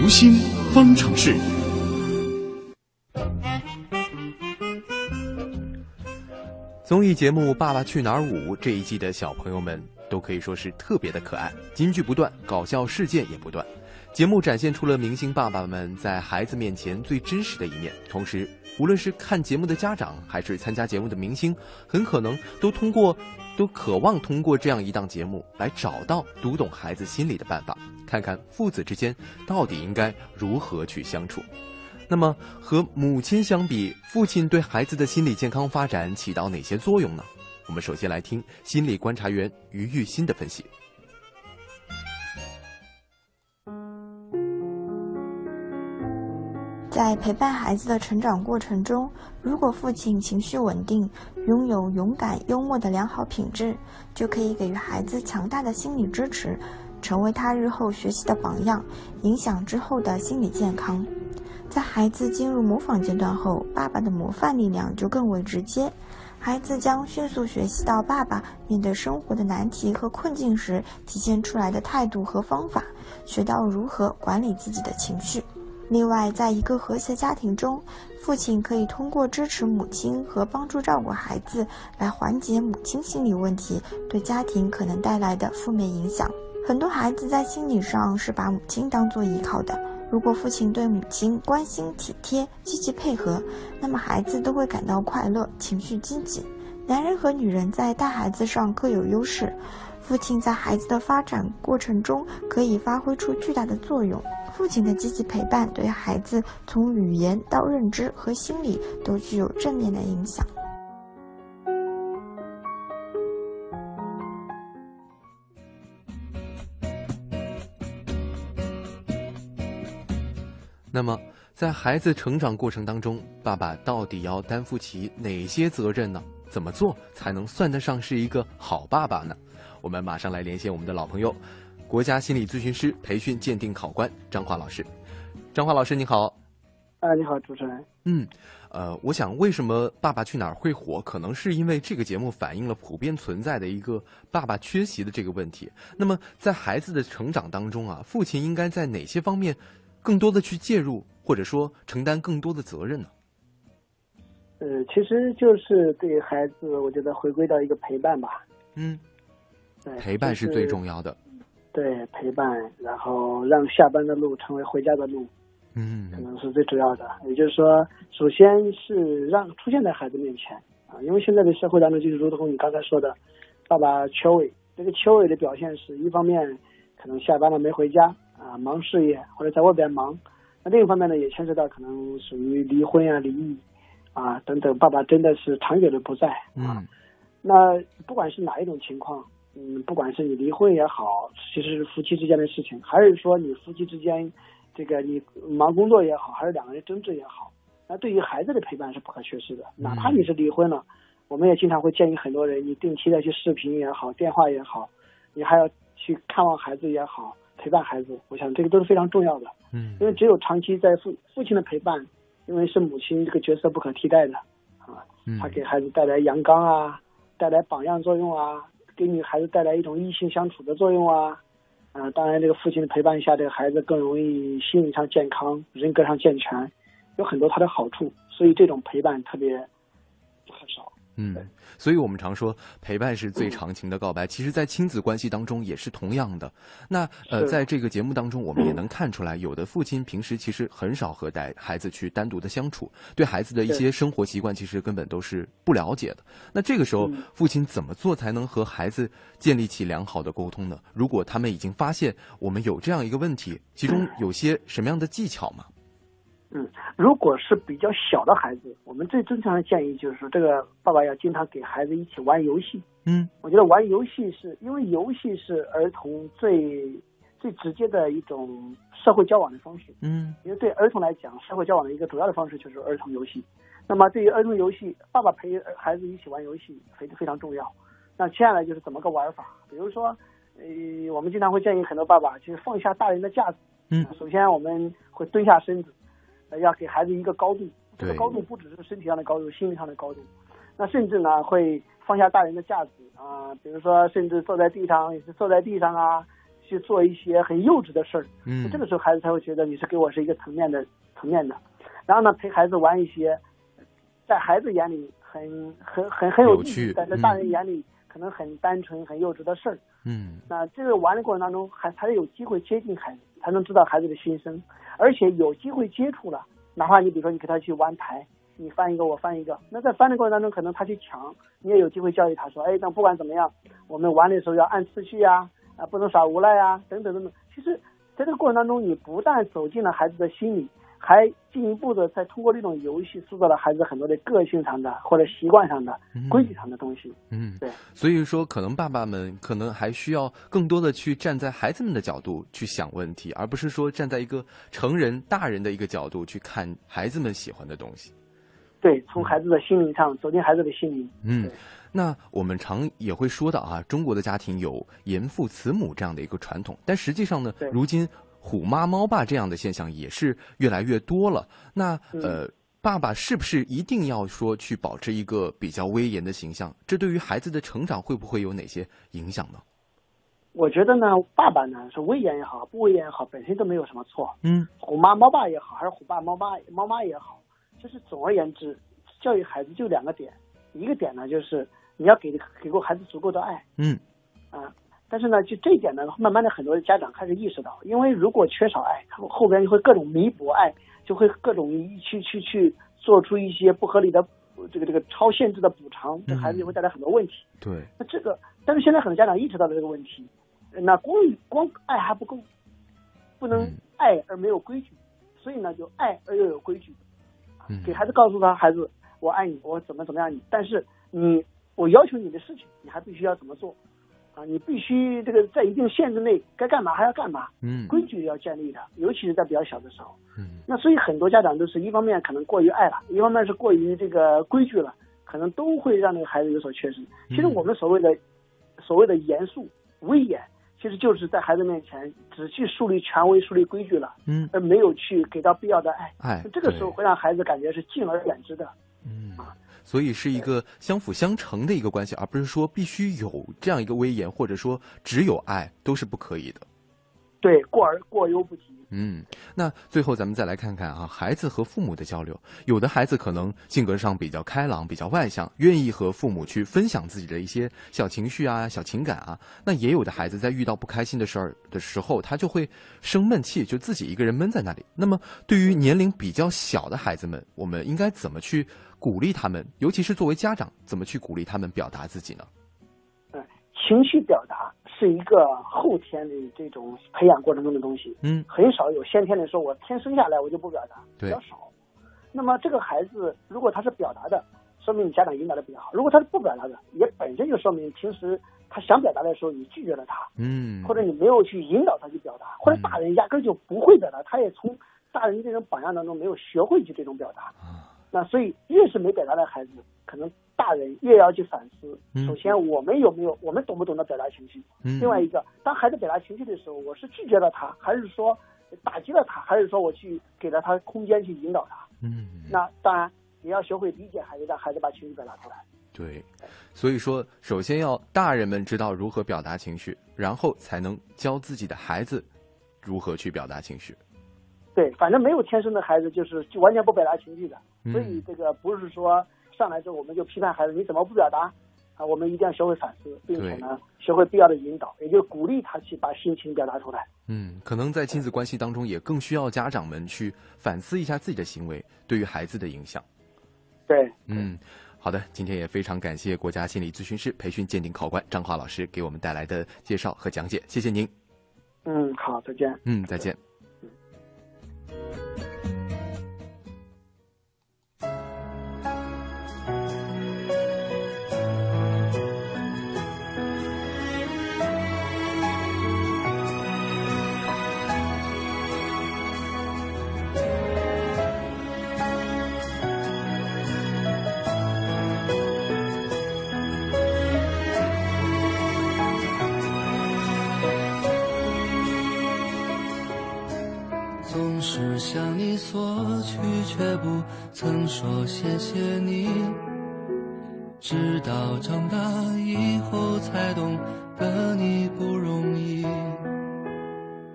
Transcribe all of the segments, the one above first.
读心方程式。综艺节目《爸爸去哪儿五》这一季的小朋友们都可以说是特别的可爱，金句不断，搞笑事件也不断。节目展现出了明星爸爸们在孩子面前最真实的一面，同时，无论是看节目的家长，还是参加节目的明星，很可能都通过，都渴望通过这样一档节目来找到读懂孩子心理的办法，看看父子之间到底应该如何去相处。那么，和母亲相比，父亲对孩子的心理健康发展起到哪些作用呢？我们首先来听心理观察员于玉新的分析。在陪伴孩子的成长过程中，如果父亲情绪稳定，拥有勇敢、幽默的良好品质，就可以给予孩子强大的心理支持，成为他日后学习的榜样，影响之后的心理健康。在孩子进入模仿阶段后，爸爸的模范力量就更为直接，孩子将迅速学习到爸爸面对生活的难题和困境时体现出来的态度和方法，学到如何管理自己的情绪。另外，在一个和谐家庭中，父亲可以通过支持母亲和帮助照顾孩子，来缓解母亲心理问题对家庭可能带来的负面影响。很多孩子在心理上是把母亲当做依靠的，如果父亲对母亲关心体贴、积极配合，那么孩子都会感到快乐、情绪积极。男人和女人在带孩子上各有优势，父亲在孩子的发展过程中可以发挥出巨大的作用。父亲的积极陪伴对孩子从语言到认知和心理都具有正面的影响。那么，在孩子成长过程当中，爸爸到底要担负起哪些责任呢？怎么做才能算得上是一个好爸爸呢？我们马上来连线我们的老朋友。国家心理咨询师培训鉴定考官张华老师，张华老师你好。啊，你好，主持人。嗯，呃，我想为什么《爸爸去哪儿》会火，可能是因为这个节目反映了普遍存在的一个爸爸缺席的这个问题。那么，在孩子的成长当中啊，父亲应该在哪些方面更多的去介入，或者说承担更多的责任呢？呃，其实就是对孩子，我觉得回归到一个陪伴吧。嗯，陪伴是最重要的。对陪伴，然后让下班的路成为回家的路，嗯，可能是最主要的。也就是说，首先是让出现在孩子面前啊，因为现在的社会当中，就是如同你刚才说的，爸爸缺位。这个缺位的表现是一方面，可能下班了没回家啊，忙事业或者在外边忙；那另一方面呢，也牵涉到可能属于离婚啊、离异啊等等，爸爸真的是长久的不在啊。那不管是哪一种情况。嗯，不管是你离婚也好，其实是夫妻之间的事情，还是说你夫妻之间，这个你忙工作也好，还是两个人争执也好，那对于孩子的陪伴是不可缺失的。哪怕你是离婚了，我们也经常会建议很多人，你定期的去视频也好，电话也好，你还要去看望孩子也好，陪伴孩子。我想这个都是非常重要的。嗯，因为只有长期在父父亲的陪伴，因为是母亲这个角色不可替代的啊，她给孩子带来阳刚啊，带来榜样作用啊。给女孩子带来一种异性相处的作用啊，啊，当然这个父亲的陪伴下，这个孩子更容易心理上健康，人格上健全，有很多他的好处，所以这种陪伴特别不可少。嗯，所以我们常说陪伴是最长情的告白。其实，在亲子关系当中也是同样的。那呃，在这个节目当中，我们也能看出来，有的父亲平时其实很少和带孩子去单独的相处，对孩子的一些生活习惯其实根本都是不了解的。那这个时候，父亲怎么做才能和孩子建立起良好的沟通呢？如果他们已经发现我们有这样一个问题，其中有些什么样的技巧吗？嗯，如果是比较小的孩子，我们最正常的建议就是说，这个爸爸要经常给孩子一起玩游戏。嗯，我觉得玩游戏是因为游戏是儿童最最直接的一种社会交往的方式。嗯，因为对儿童来讲，社会交往的一个主要的方式就是儿童游戏。那么对于儿童游戏，爸爸陪孩子一起玩游戏非非常重要。那接下来就是怎么个玩法？比如说，呃，我们经常会建议很多爸爸就是放下大人的架子。嗯，首先我们会蹲下身子。要给孩子一个高度，这个高度不只是身体上的高度，心理上的高度。那甚至呢，会放下大人的架子啊，比如说，甚至坐在地上，也是坐在地上啊，去做一些很幼稚的事儿，嗯，这个时候孩子才会觉得你是给我是一个层面的层面的。然后呢，陪孩子玩一些在孩子眼里很很很很有趣思，但在大人眼里可能很单纯、很幼稚的事儿。嗯那这个玩的过程当中，还才有机会接近孩子，才能知道孩子的心声，而且有机会接触了，哪怕你比如说你给他去玩牌，你翻一个我翻一个，那在翻的过程当中，可能他去抢，你也有机会教育他说，哎，那不管怎么样，我们玩的时候要按次序呀，啊，不能耍无赖啊，等等等等。其实，在这个过程当中，你不但走进了孩子的心里，还进一步的在通过这种游戏塑造了孩子很多的个性上的或者习惯上的、嗯。规矩上的东西。嗯，对，所以说，可能爸爸们可能还需要更多的去站在孩子们的角度去想问题，而不是说站在一个成人大人的一个角度去看孩子们喜欢的东西。对，从孩子的心灵上走进孩子的心灵。嗯，那我们常也会说到啊，中国的家庭有严父慈母这样的一个传统，但实际上呢，如今虎妈猫爸这样的现象也是越来越多了。那嗯呃，爸爸是不是一定要说去保持一个比较威严的形象？这对于孩子的成长会不会有哪些影响呢？我觉得呢，爸爸呢是威严也好，不威严也好，本身都没有什么错。嗯虎妈猫爸也好，还是虎爸猫妈猫妈也好，就是总而言之，教育孩子就两个点，一个点呢就是你要给给过孩子足够的爱嗯啊，但是呢，就这一点呢，慢慢的很多家长开始意识到，因为如果缺少爱，他后边就会各种弥补爱，就会各种去去去做出一些不合理的这个这个超限制的补偿，对孩子就会带来很多问题。对，那这个，但是现在很多家长意识到了这个问题，那光光爱还不够，不能嗯。爱而没有规矩，所以呢，就爱而又有规矩，嗯。给孩子告诉他，孩子，我爱你，我怎么怎么样你，但是你，我要求你的事情，你还必须要怎么做，啊，你必须这个在一定限制内该干嘛还要干嘛，嗯规矩要建立的，尤其是在比较小的时候。嗯那所以很多家长都是一方面可能过于爱了，一方面是过于这个规矩了，可能都会让这个孩子有所缺失。其实嗯我们所谓的所谓的严肃、威严，其实就是在孩子面前只去树立权威、树立规矩了，嗯，而没有去给到必要的爱。哎这个时候会让孩子感觉是敬而远之的。嗯，所以是一个相辅相成的一个关系，而不是说必须有这样一个威严，或者说只有爱都是不可以的。对，过而过犹不及。嗯，那最后咱们再来看看啊，孩子和父母的交流。有的孩子可能性格上比较开朗、比较外向，愿意和父母去分享自己的一些小情绪啊、小情感啊。那也有的孩子在遇到不开心的事儿的时候，他就会生闷气，就自己一个人闷在那里。那么，对于年龄比较小的孩子们，我们应该怎么去鼓励他们？尤其是作为家长，怎么去鼓励他们表达自己呢？嗯，情绪表达是一个后天的这种培养过程中的东西。嗯很少有先天的说，我天生下来我就不表达，比较少。那么这个孩子如果他是表达的，说明你家长引导的比较好；如果他是不表达的，也本身就说明平时他想表达的时候你拒绝了他，嗯，或者你没有去引导他去表达，或者大人压根儿就不会表达，他也从大人这种榜样当中没有学会去这种表达。啊那所以越是没表达的孩子，可能大人越要去反思。嗯首先，我们有没有，我们懂不懂得表达情绪？嗯另外一个，当孩子表达情绪的时候，我是拒绝了他，还是说打击了他，还是说我去给了他空间去引导他？嗯，那当然也要学会理解孩子，让孩子把情绪表达出来。对，所以说，首先要大人们知道如何表达情绪，然后才能教自己的孩子如何去表达情绪。对，反正没有天生的孩子就是就完全不表达情绪的，嗯所以这个不是说上来之后我们就批判孩子你怎么不表达啊？我们一定要学会反思，并且呢学会必要的引导，也就是鼓励他去把心情表达出来。嗯，可能在亲子关系当中，也更需要家长们去反思一下自己的行为对于孩子的影响。对，嗯，好的，今天也非常感谢国家心理咨询师培训鉴定考官张华老师给我们带来的介绍和讲解，谢谢您。嗯，好，再见。嗯，再见。总是向你索取，却不曾说谢谢你。直到长大以后才懂得你不容易。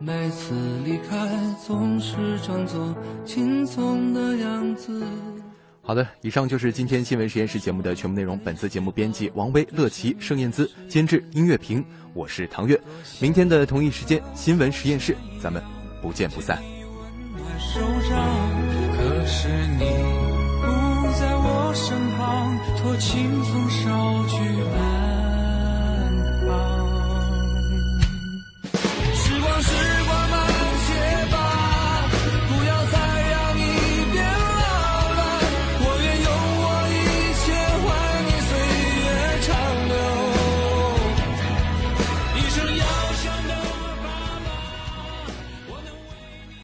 每次离开总是装作轻松的样子。好的，以上就是今天新闻实验室节目的全部内容。本次节目编辑王威、乐琪、盛燕姿，监制音乐平，我是唐月。明天的同一时间，新闻实验室，咱们不见不散。手掌，可是你不在我身旁，托清风捎去安。